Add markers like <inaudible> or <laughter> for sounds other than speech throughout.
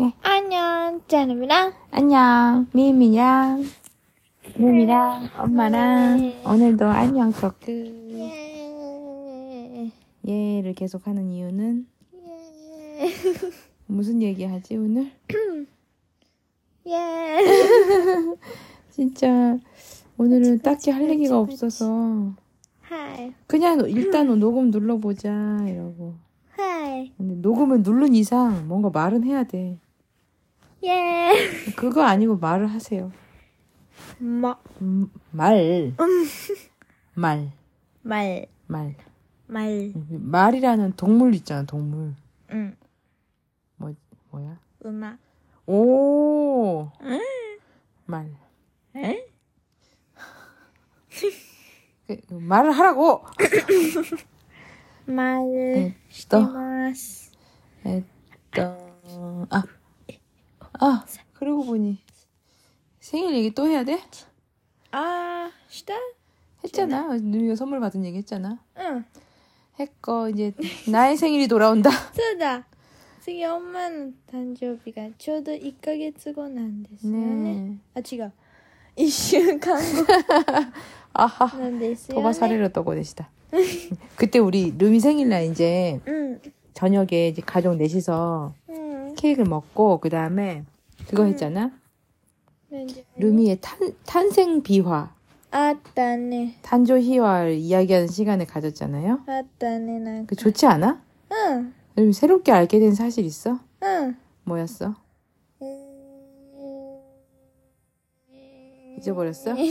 네. 안녕, 짜누미랑 안녕, 미미랑, 루미랑, 엄마랑, 네. 오늘도 안녕 토크. 예. 얘를 계속 하는 이유는 예. 무슨 얘기 하지, 오늘? <clears throat> 예. <laughs> 진짜, 오늘은 딱히 할 얘기가. 없어서, はい. 그냥 일단 녹음 눌러보자, 이러고. 하이. 근데 녹음을 누른 이상 뭔가 말은 해야 돼. 예. 그거 아니고 말을 하세요. 마. 음, 말. 음. 말. 말. 말. 말. 말이라는 동물 있잖아, 동물. 응. 뭐, 뭐야? 음악. 오! 응? 말. 에? 그, 말을 하라고! <laughs> 말. 에또. 에 또. 아. 아, 그러고 보니. 생일 얘기 또 해야 돼? 아, した? 했잖아. 누이가 선물 받은 얘기 했잖아. うん。 했고, 이제, 나의 생일이 돌아온다.そ<laughs> うだ。次、엄마の誕生日がちょうど1ヶ月後なんですよね。 네. あ、違う。1週間後 <laughs> 아하. なんですよね。 도바 사례를 떠고 계시다. 그때 우리 루미 생일날 이제 うん。 저녁에 이제 가족 넷이서 う 팬케이크를 먹고 그 다음에 그거 했잖아. 루미의 탄, 탄생 비화. 아따네. 탄조 희화를 이야기하는 시간을 가졌잖아요. 아따네 그 좋지 않아? 응. 루미 새롭게 알게 된 사실 있어? 응. 뭐였어? 잊어버렸어? <laughs>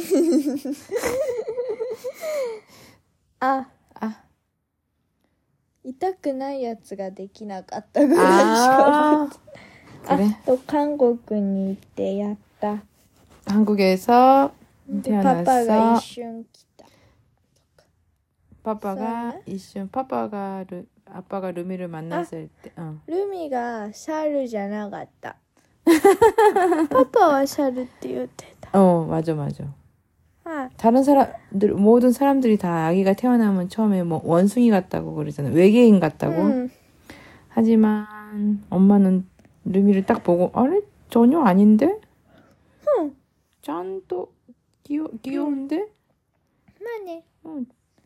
아. 痛くないやつができなかったぐらいしか 아 그래. あと韓国に行ってやった。 한국에서 でパパが 태어났어. 一瞬来た。 파파가 써? 이瞬 파파가 루, 아빠가 루미를 만났을 때, 어. ルミが猿じゃなかった。パパは猿って言ってた。 어, 맞아, 맞아. 다른 사람들 모든 사람들이 다 아기가 태어나면 처음에 뭐 원숭이 같다고 그러잖아요. 외계인 같다고. 음. 하지만 엄마는 루미를 딱 보고 아래 전혀 아닌데. 응. 짠또 귀여 귀여운데. 맞네. 응.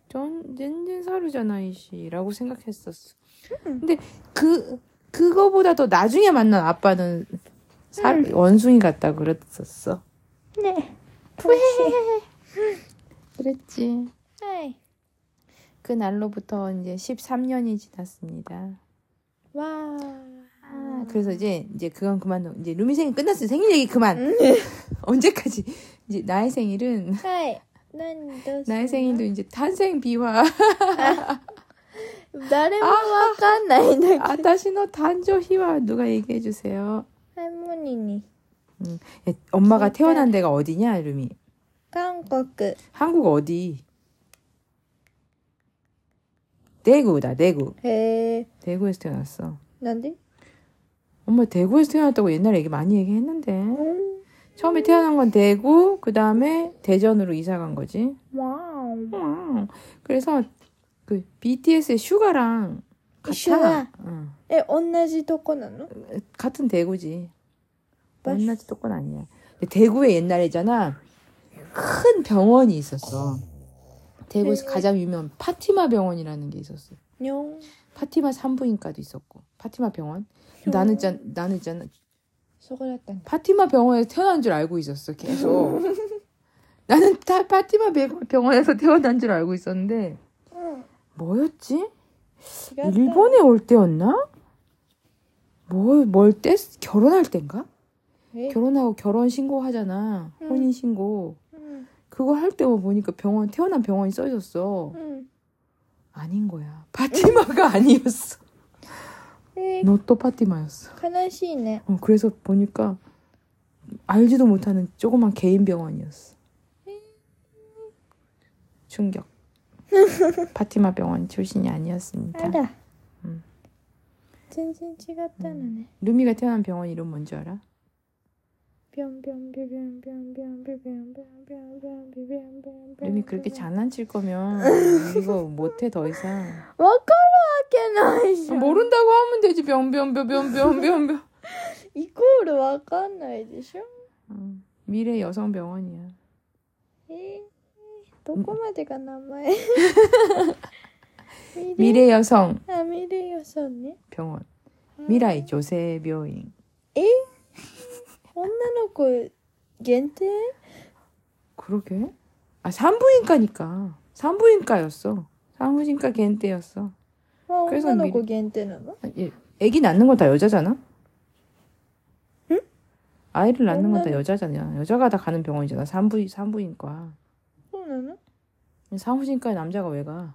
전 젠젠 사루잖아 이씨라고 생각했었어. 응. 근데 그 그거보다 더 나중에 만난 아빠는 사, 응. 원숭이 같다고 그랬었어. 네. 그렇지. 그랬지. 에이. 그 날로부터 이제 13년이 지났습니다. 와. 아, 그래서 이제 이제 그건 그만 이제 루미 생일 끝났어요. 생일 얘기 그만. <laughs> 언제까지 이제 나의 생일은 에이. <laughs> 나의 생일도 이제 탄생 비화. 아, 나를 아. 막간 나이들. 아, 다시너 단조 희화 누가 얘기해 주세요. 할머니니. 음, 응. 엄마가 태어난 데가 어디냐, 루미? 韓国。 한국 어디? 대구다, 대구. へえ。 대구에서 태어났어. なんで 엄마 대구에서 태어났다고 옛날에 얘기 많이 얘기했는데. 처음에 태어난 건 대구, 그 다음에 대전으로 이사 간 거지. わー。 음. 그래서 그 BTS의 슈가랑 같아. 슈가. 응. え、同じとこなの 같은 대구지. 맞- 만나지 똑건 아니야. 근데 대구에 옛날에잖아. 큰 병원이 있었어. 어. 대구에서 가장 유명한 파티마 병원이라는 게 있었어. 요. 파티마 산부인과도 있었고 파티마 병원. 나는 있잖아, 나는 있잖아. 소그랬다. 파티마 병원에서 태어난 줄 알고 있었어. 계속. <laughs> 나는 다 파티마 병원에서 태어난 줄 알고 있었는데 뭐였지? 일본에 올 때였나? 뭐, 뭘, 뭘 때? 결혼할 땐가? 결혼하고 결혼 신고하잖아. 혼인 신고. 그거 할때 뭐 보니까 병원 태어난 병원이 써졌어. 응. 아닌 거야. 파티마가 <laughs> 아니었어. 너 또 파티마였어. 카나시네. 어, 그래서 보니까 알지도 못하는 조그만 개인 병원이었어. 충격. <laughs> 파티마 병원 출신이 아니었습니다. 알아. 음. 진진 찍었다는 음. 애. 루미가 태어난 병원 이름 뭔지 알아? 루미 그렇게 장난칠 거면 이거 못해 더 이상. 와카르와케나이쇼. 모른다고 하면 되지. 뿅뿅뿅뿅뿅뿅뿅. 이거를 와카나이디쇼. 미래 여성 병원이야. 에, 도코마데가 남아요. 미래 여성. 아 미래 여성네. 병원. 미라이 조세 병원. 에? 女の子限定 그러게. 아, 산부인과니까. 산부인과였어. 산부인과 겐때였어. はクレソン見る女の子限定なの 예, 애기 낳는 건 다 여자잖아? 응? 아이를 낳는 건 다 엄마는- 여자잖아. 여자가 다 가는 병원이잖아. 산부, 산부인과. そうなの 산부인과에 남자가 왜 가?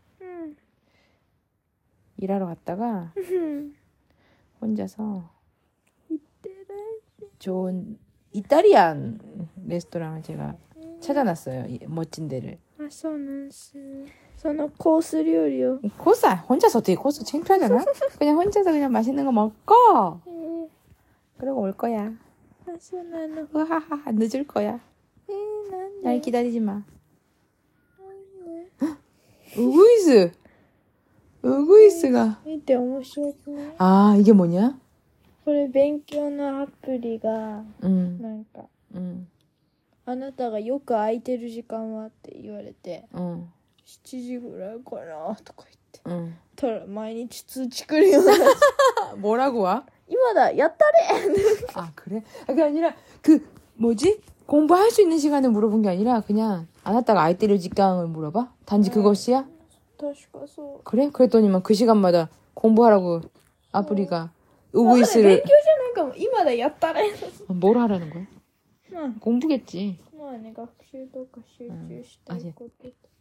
일하러 갔다가 혼자서 좋은 이탈리안 레스토랑을 제가 찾아놨어요. 멋진 데를. 저는 코스 요리요. 코스 혼자서 어떻게 코스 챙피하잖아 <laughs> 그냥 혼자서 그냥 맛있는 거 먹고 그러고 올 거야. 하하하 늦을 거야. 날 기다리지 마. 우이즈 우구이스가. 見て面白くない 아 이게 뭐냐? これ勉強のアプリが、 응, なんか、 응, あなたがよく空いてる時間はって言われて、 응, 7時ぐらいかなとか言って。 응. たら毎日通知来るような。 <laughs> 아, 뭐라고 와? 今だやったれ <laughs> 아 그래? 아, 그게 아니라 그 뭐지? 공부할 수 있는 시간을 물어본 게 아니라 그냥 안 왔다가 아이 때릴 직강을 물어봐? 단지 그것이야? 다시 가서. 그래? 그랬더니만 그 시간마다 공부하라고 아프리가 우브이스를. 그러니까 아, 뭐 이마다 였다라 해서. 아, 뭘 하라는 거야? 응. 공부겠지. 뭐 아니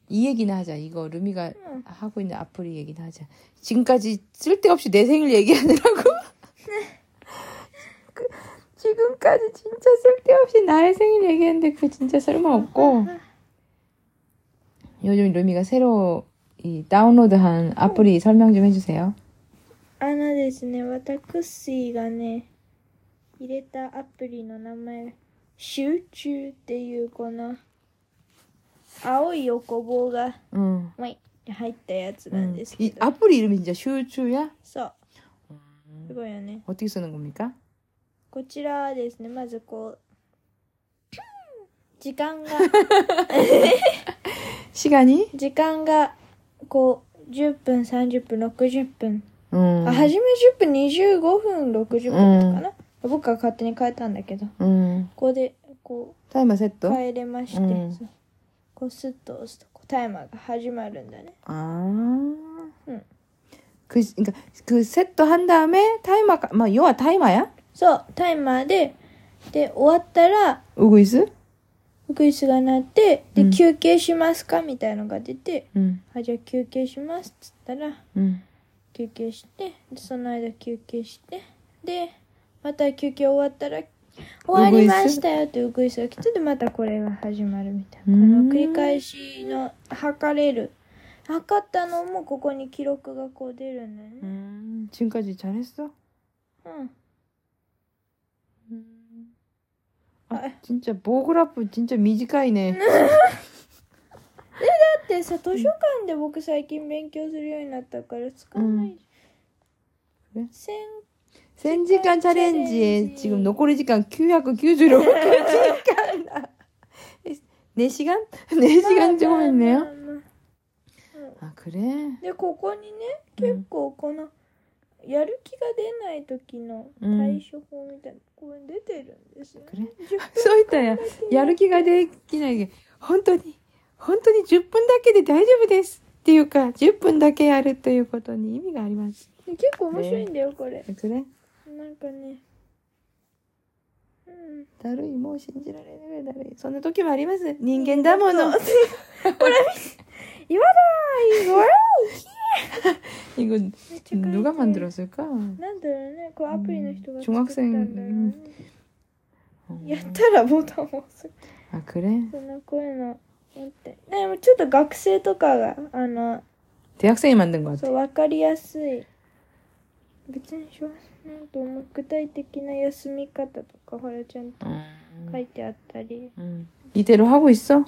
이 얘기나 하자. 이거 루미가 응. 하고 있는 아프리 얘기나 하자. 지금까지 쓸데없이 내 생일 얘기하느라고. <laughs> 그, 지금까지 진짜 쓸데없이 나의 생일 얘기했는데 그게 진짜 쓸모없고. 요즘 루미가 새로 이 다운로드한 아프리 설명 좀 해주세요. あのですね、私がね、入れたアプリの名前、集中っていうこの、青い横棒が、 응. わいって入ったやつなん 응. ですけ 이 ど。 아프리 이름이 진짜 슈추야? そう。すごいよね。 어떻게 쓰는 겁니까? こちらはですね、まずこう、時間が、 시간이? 時間が、 こう、10分、30分、60分。 응. あ、初め10分、25分、60分かな。僕が勝手に変えたんだけど、こ 응. こで、こ 타이머 う、 세트? 変えれまして、うんそうこう、スッと押すと、こうタイマーが始まるんだね。 아. 응. 그, 그니까, 그 세트 한 다음에 타이머가, 막, 요아 타이머야? そう、タイマーで、で、終わったら、 우구이스? ウグイスが鳴って、で、うん休憩しますかみたいのが出て、 응, あ、じゃあ休憩しますっつったら、 응. 休憩してでその間休憩してでまた休憩終わったら終わりましたよってウグイスが来てでまたこれが始まるみたいなこうんの繰り返しの測れる測ったのもここに記録がこう出るんだよね 음, 지금까지 잘했어? うん、 아, 아. 진짜 모그라프 진짜 미지가이네. だってさ図書館で僕最近勉強するようになったから使わないじゃん、うん千 센지간 챌린지에 챌린지. 지금 노코리 시간 996. 4시간? <laughs> <laughs> 4시간 조금 했네요. まあまあまあ 아, 그래? でここにね結構この やる気が出ない時の対処法みたいな、これ出てるんですよ、ね。그 래? 10 <laughs> そういったや、やる気ができない本当に、本当に10分だけで大丈夫です。っていうか、10分だけやるということに意味があります。分結構面白いんだよ、これ。くれ？なんかね。うん。だるい、もう信じられないだるい。そんな時もあります。人間だもの。ほら、<laughs> 今だーいほら 이거 めっちゃ書いてる 누가 만들었을까? なんだろうね、こうアプリの人がうん作ったんだろうね。 어. やったらボタンを押す 아 그래? そのこういうの持ってでもちょっと学生とかがあの 대학생이 만든 것 같아. そう分かりやすい別にしょなんとも具体的な休み方とかほらちゃんと 음, 書いてあったり 음. 이대로 하고 있어?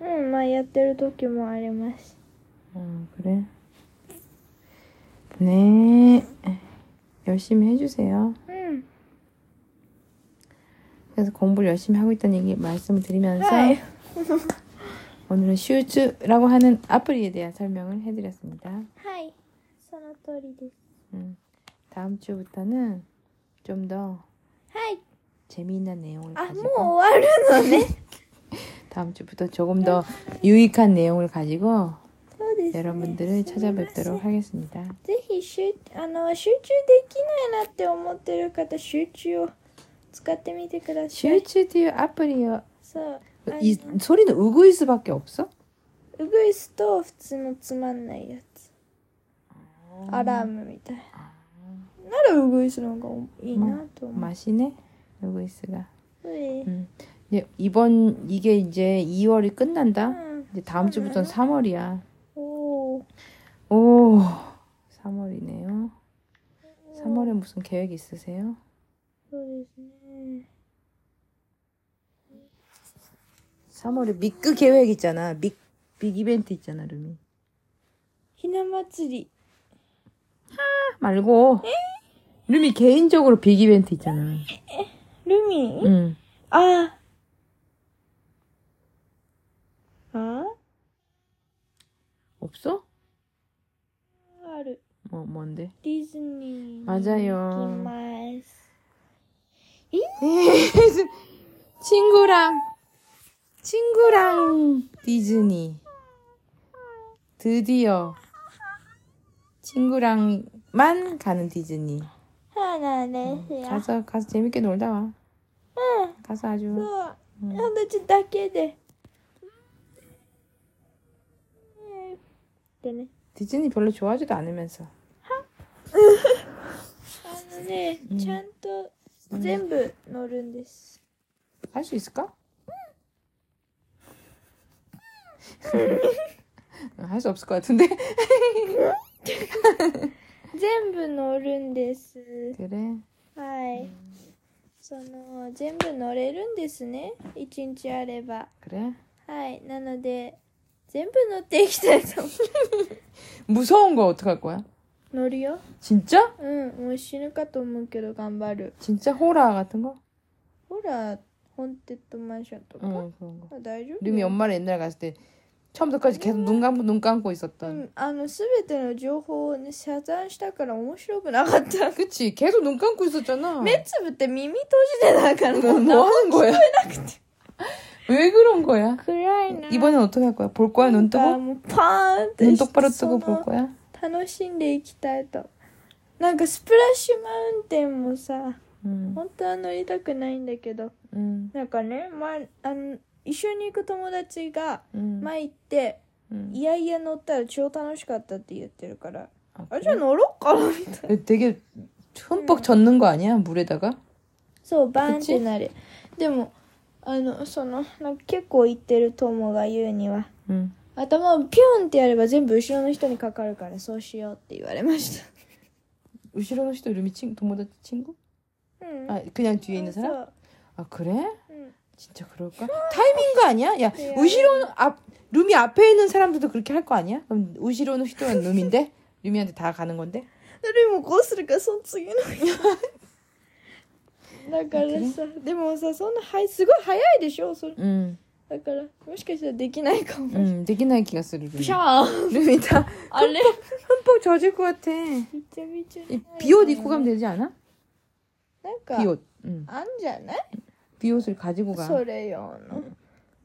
うんまあやってる時もあります 어, 그래. 네. 열심히 해주세요. うん 그래서 공부를 열심히 하고 있다는 얘기 말씀을 드리면서 はい <laughs> 오늘은 슈즈라고 하는 아플리에 대한 설명을 해드렸습니다. はいその通りです 음, 다음 주부터는 좀 더 はい 재미있는 내용을 あもう 가지고 終わるのね <laughs> 다음 주부터 조금 더 유익한 내용을 가지고 そうですね 여러분들을 すみません 찾아뵙도록 하겠습니다. ぜひ集あの集中できないなって思ってる方集中を使ってみてください 슈즈디오 아플리어 そうあの 이 소리는 우그이스밖에 없어? ウグイスと普通のつまんないやつアラームみたいならウグイスの方がいいなと思う、 맛이네 우그이스가. そうで 근데 이번 이게 이제 2월이 끝난다. 음, 이제 다음 주부터 3월이야. 오. 오. 3월이네요. 3월에 무슨 계획 있으세요? 3월에 미끄 계획 있잖아. 믹, 빅 이벤트 있잖아, 루미. 희나마츠리. 하, 말고. 루미 개인적으로 빅 이벤트 있잖아. 루미? 응. 아. 맞아요. <laughs> 친구랑 친구랑 디즈니 드디어 친구랑만 가는 디즈니 하나 어, 가서 가서 재밌게 놀다 와. 응. 가서 아주. 응. 나 진짜 깨네. 되네. 디즈니 별로 좋아하지도 않으면서. あのね、うんちゃんと全部乗るんです。 할 수 있을까? 할 수 없을 것 같은데. 全部乗るんです。 그래. はい。その、全部乗れるんですね。一日あれば。 그래. はい。なので、全部乗っていきたいと思 무서운 거 어떡할 거야? う。乗るよ。 진짜? うん。もう死ぬかと思うけど頑張る。 진짜 호라 같은 거? ほら、ホンテッドマンションとか。 응, 그런 거. あ大丈夫 루미 엄마를 옛날에 갔을 때 처음부터까지 계속 눈 감고 눈 감고 う 있었던. ん、あの、すべての情報をね、遮断したから面白くなかった。 <laughs> 그치? 계속 눈 감고 있었잖아. 目つぶって耳閉じてたから、 뭐, もう 뭐 하는 거야? <laughs> 왜 그런 거야? 暗いな。 이번엔 어떻게 할 거야? 볼 거야? 눈 なんか 뜨고? もうパーンってし 눈 て 똑바로 そ 뜨고 の 볼 거야? 楽しんでいきたいと。なんかスプラッシュマウンテンもさ、 응, 本当は乗りたくないんだけど、 응, なんかね、前、あの、一緒に行く友達が 응, 前行って、 응. いやいや乗ったら超楽しかったって言ってるから、 아, あ、 그래? じゃあ乗ろっかなみたいな。 되게 흠뻑 젖는 거 아니야? 물에다가? そう、バーンっ 그치? てなる。でも、あの、その、なんか結構行ってる友が言うには、 응. 頭をピョンってやれば全部後ろの人にかかるからそうしようって言われました。 <laughs> 우시로노 씨도 루미 친 도모다치 친구? うん。 아, 그냥 뒤에 있는 そ 사람? う。 아, 그래? うん。 진짜 그럴까? 타이밍 거 아니야? 야, 네, 우시로는 앞 루미 앞에 있는 사람들도 그렇게 할 거 아니야? 그럼 우시로는 휘도는 루미인데 루미한테 다 가는 건데? でもこうするからその次の日<laughs> だからさでもさそんなはいすごい早いでしょそれ 응, だからもしかしたらできないかも、 응, 되게 나의 기가 쓰르 루미. シャー 루미 다 <laughs> あれ 흠뻑 젖을 것 같아. びちゃびちゃ 이 비옷 입고 가면 되지 않아? なんか 비옷. 응. あんじゃない 비옷을 가지고 가. それ用の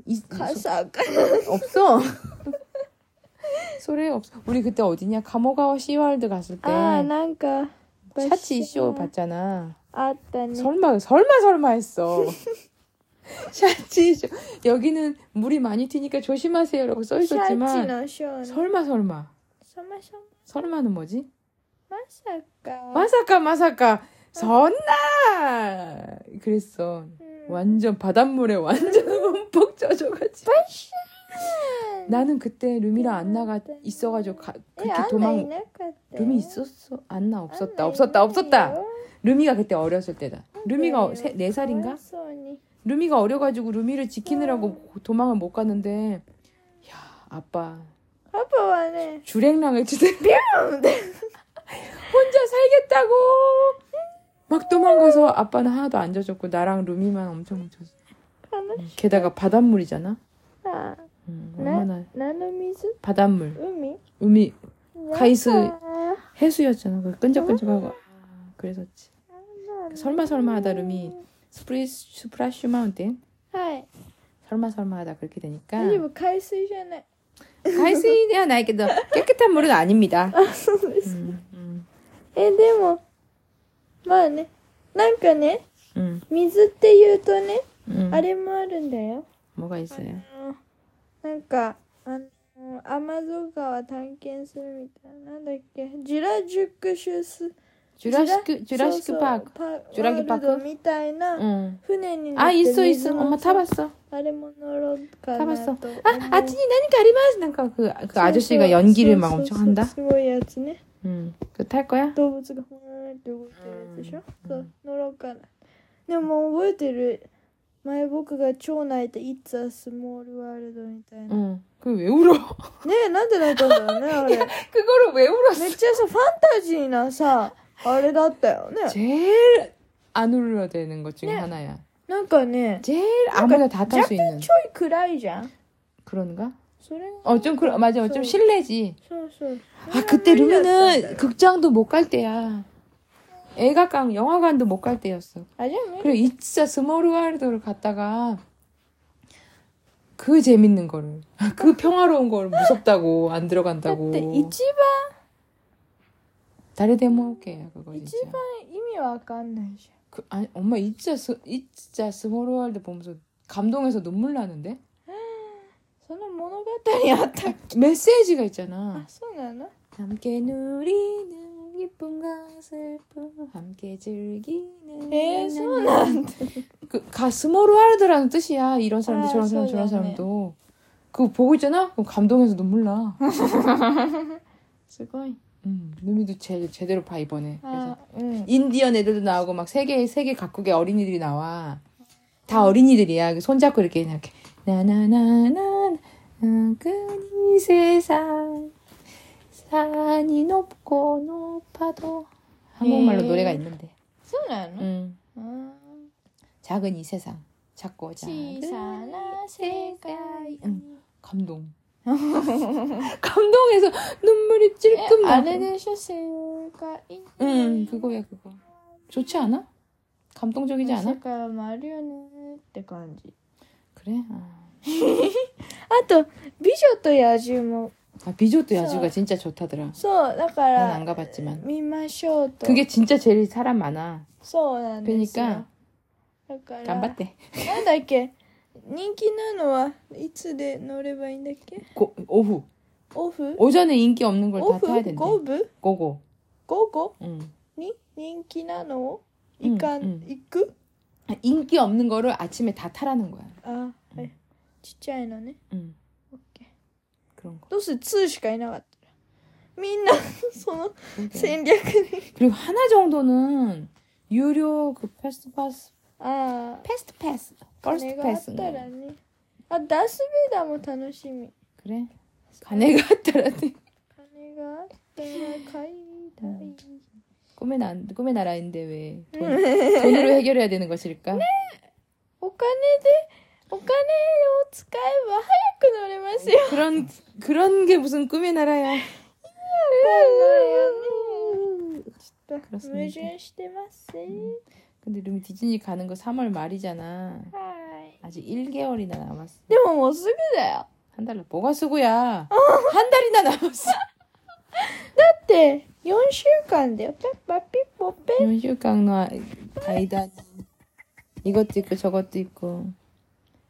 이, 傘か 없어. 소리 없어. 우리 그때 어디냐? 가모가와 시월드 갔을 때 ああなんか 샤치 쇼 봤잖아. あったね 설마 설마 설마 했어. <laughs> 샤치쇼. 여기는 물이 많이 튀니까 조심하세요라고 써 있었지만 설마 설마. 설마 설마. 설마는 뭐지? 마사카. 마사카 마사카. 선나 그랬어. 음. 완전 바닷물에 완전 <laughs> 흠뻑 젖어가지고. 나는 그때 루미랑 안나가 있어가지고 가, 그렇게 도망 루미 있었어? 안나 없었다 없었다 없었다. 루미가 그때 어렸을 때다. 루미가 세, 4살인가? 루미가 어려가지고 루미를 지키느라고 도망을 못 갔는데 야 아빠. 아빠 와네 주랭랑을 주대. <laughs> 혼자 살겠다고! 막 도망가서 아빠는 하나도 안 젖었고 나랑 루미만 엄청 젖었어. 음, 게다가 바닷물이잖아? 아, 음, 얼마나 나미즈 바닷물. 우미? 우미 카이스 해수였잖아. 그 끈적끈적하고. 그래서지. 설마 설마 하다 루미. 스프리 스프라슈 마운틴 はい 설마 설마 하다 그렇게 되니까 大丈夫海水じゃない 海水ではないけど <laughs> 깨끗한 물은 아닙니다 そうです 음, 음, えでもまあねなんかね 음, 水って言うとね 음. あれもあるんだよ 뭐가 있어요 なんかあのアマゾン川探検するみたいななんだっけジュラジュックシュス 주라시크 주라시크 そうそう 파크 パジュラギパークワールドみたいな 응. 船に乗って 아 있어 水 있어 の 엄마 さ 타봤어 あれも乗ろうかな 타봤어 と 아 아치니 나니까 아리마스 난가 그, 그 아저씨가 연기를 막 엄청 한다 すごいやつね 응. 그거 탈 거야? 動物がふーんって動いてるやつでしょ、そう乗ろうかなでももう覚えてる前僕が超泣いた「It's a Small World」みたいな、ね 응. 그거 왜 울어? えなんで泣いたんだろうねあれ 그거를 왜 울었어? めっちゃさファンタジーなさ あれだったよね 제일 안 울어야 되는 것 중에 네. 하나야. なんかね 제일 아무나 다 탈 若 수 干 있는. ちょい暗いじゃん 그런가? それが 어, 좀, 그러, 맞아. 좀 저- 실내지. そうそう 아, 그때 無理だったんだ 루미는 よ 극장도 못 갈 때야. 애가강, 영화관도 못 갈 때였어. あじゃあ無理 그래, 이 진짜 스몰 월드를 갔다가 그 재밌는 거를, <laughs> 그 평화로운 걸 무섭다고 안 だっ 들어간다고. て一 誰でも OK 야, 그거 番一 진짜. 番意味わかんないじ 그, 아니, 엄마 이 진짜, 스, 이 진짜 스몰 월드 보면서 감동해서 눈물 나는데? <gasps> ゃんその物語あったっ <laughs> 메시지가 け 있잖아. あそうなの 함께 누리는 기쁨과 슬픔 함께 즐기는 えー、そうなんだ <laughs> 그 가 스몰 월드라는 뜻이야 이런 사람도 아, 저런 사람 저런 소리네. 사람도 그거 보고 있잖아 그럼 감동해서 눈물 나 <laughs> すごい 음, 루미도 제, 제대로 봐 이번에. 그래서 음. 인디언 애들도 나오고 막 세계 세계 각국의 어린이들이 나와. 다 어린이들이야. 그 손잡고 이렇게 이렇게 나나나나 나그이 세상 산이 높고 높아도 한국말로 예. 노래가 있는데. 순한. 음. 작은 이 세상 작고 작은 세상. 응. 음. 감동. <laughs> 감동해서 눈물이 え 찔끔 あ 나고 れでしょ世界 응 그거야 그거 좋지 않아? 감동적이지 世 않아? 界もあるよねって感じ 그래? 아. <laughs> あと「美女と野獣」も 아, 비조또 야주가 진짜 좋다더라. そうだか 난 ら 안 가봤지만. 見ましょうと 그게 진짜 제일 사람 많아. そうなんですよ 그러니까 だから 깜bat대. なんだっけ 人気なのはいつで乗ればいいんだっけ 고, 오후. オフ 오전에 인기 없는 걸 オ 다 フ 타야 된대. 五部 고고. 午後 응. に人気なのを 응, 行かん、 응. 行く 아, 인기 없는 거를 아침에 다 타라는 거야. あはいちっちゃいのね 응. オッケー 그런 거. どうする2しかいなかったらみんなその 그러게. 戦略に <laughs> 그리고 하나 정도는 유료 그 패스트 패스 ああ 패스트 패스 金 퍼스트 があっ 패스 たらねあダース・ベイダーも楽しみ 그래 가네가 왔다라니 金があったら買いたい、 꿈의 나 꿈의 나라인데 왜 돈, 돈으로 해결해야 되는 것일까? お金でお金を使えば早く乗れますよ 그런 그런 게 무슨 꿈의 나라야. わかんないよねちょっと 그렇습니다. 矛盾してます、 근데 루미 디즈니 가는 거 3월 말이잖아. はい。 아직 1개월이나 남았어. でももうすぐだよ。 한 달, 뭐가 수고야? 한 달이나 남았어. だって、4週間だよ。ペッパピッポペッ。 현실강로 가이다. 이것도 있고 저것도 있고.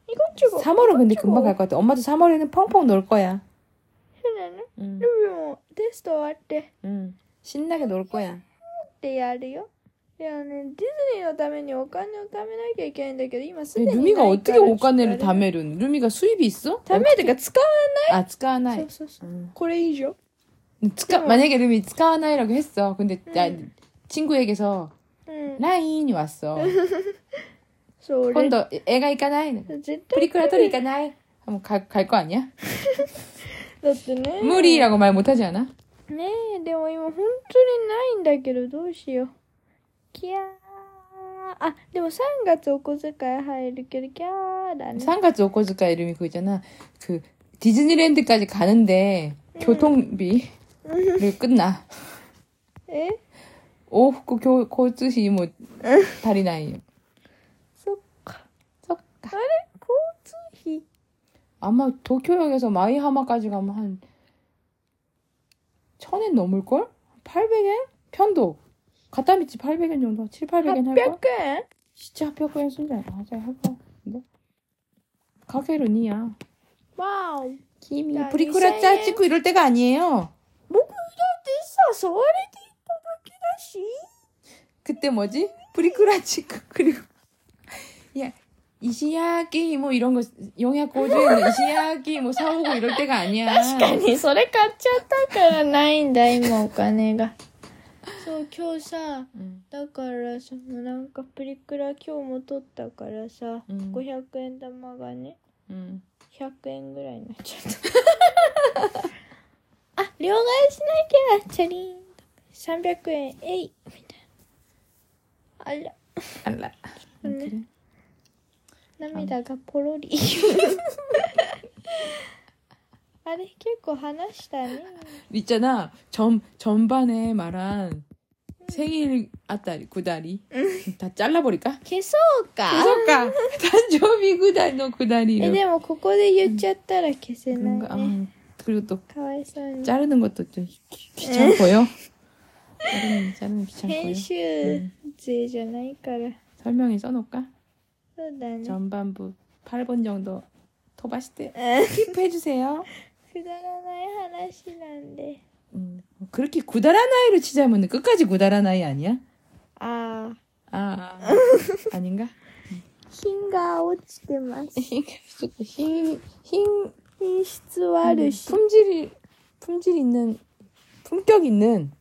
イゴチョコ。 3월은 근데 금방 갈 것 같아. 엄마도 3월에는 펑펑 놀 거야. そうなの 응, ルビもテスト終わって、 응. 신나게 놀 거야. ってやるよ。 でもね、ディズニーのためにお金を貯めなきゃいけないんだけど、今すで 네, にないから 루미가 어떻게 ちょっと 오가네를 あれ 담에는 루미가 수입이 있어? 貯めとか使わ 아, 使わなない。いそうそうそう。 음. これ以上 ska, 만약에 루미 使わない라고 했어. 근데 나 음. 친구에게서 うん。 라인이 왔어. そう、俺 <laughs> 혼도 애가 있까나이 絶対 프리크라토리 있까나이 하면 갈 거 아니야? <laughs> だってね。 무리라고 말 못하지 않아? ねえ、でも今本当にないんだけど、どうしよう。 キャー。あ、でも3月お小遣い入るけど、キャーだね。 3가 오코즈카 이름이 그거 있잖아. 그 디즈니랜드까지 가는데 교통비를 끝나. え 오후쿠 교, 고츠시 뭐 다리나이. そっか。 썩가. あれ交通費 아마 도쿄역에서 마이하마까지 가면 한 천엔 넘을걸? 800엔? 편도. 갖다 밑지 800엔 정도? 7, 800엔 할걸? 800円 진짜 800엔 쓴지 알아. 맞아, 할걸. 근데? 가게로 니야. わお。 김이 야, 브리쿠라 짜 이사해. 찍고 이럴 때가 아니에요. 僕だってさ、誘われていっただけだし。 그때 뭐지? 브리쿠라 찍고 <laughs> 그리고 야 이시야기 뭐 이런 거 영약 고주에는 이시야기 뭐 사오고 이럴 때가 아니야. 確かに、それ買っちゃったからないんだ、今お金が。 そう今日さ、うん、だからそのなんかプリクラ今日も撮ったからさ、うん、500円玉がね、うん、100円ぐらいになっちゃった。<laughs> あ両替しなきゃチャリン300円えいみたいな。あら。あら、涙がポロリ。<laughs> あれ、結構話したね。 있잖아. 전 전반에 말한 생일 아따리 구다리 다 잘라버릴까? 消そうか。 그럴까? 단조비 구다리 너 え、 구다리로. でもここで言っちゃったら消せ 그런가? ないね。 아, 그리고 또 かわいそうに。 자르는 것도 좀 귀- 귀찮고요. 자르는 자르는 귀찮고요. 編集税じゃないから。 설명에 써놓을까? そうだね。 전반부 8번 정도 토바시대 うん 킵해주세요. <laughs> くだらない話なんで。 음, 그렇게 구다라나이로 치자면 끝까지 구다라나이 아니야? ああ。 아, 아닌가? 品が落ちてます。 흰, 흰, 흰 品質悪し。 품질, 품질 있는, 품격 있는,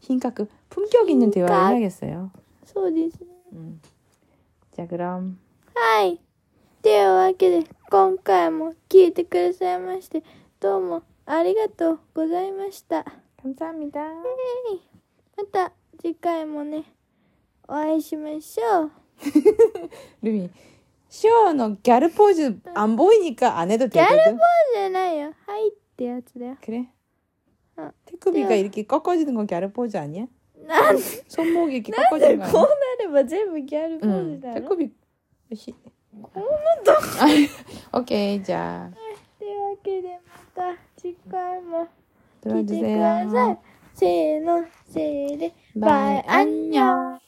흰가크, 품격 있는 대화를 흰각. 해야겠어요. そうですね。 음. 자, 그럼, はい。というわけで、今回も聞いてくださいまして、 どうもありがとうございました。감 사。 また次回もね、お会いしましょう。<laughs> ルミ、ショーのギャルポーズアンボイニカアネドテギャルポーズじゃないよ。はいってやつだよ。그 래? 어, 태쿠비가 이렇게 꺾어지는 건 갸르 포즈아ん 야? 난 손목こうなれば全部ギャルポーズだ를맞으면 갸르 포즈 다. 태쿠비 시? 코나 도. 오 케. というわけで。 치과 치과마 들어주세요. 세노 세리 말 안녕.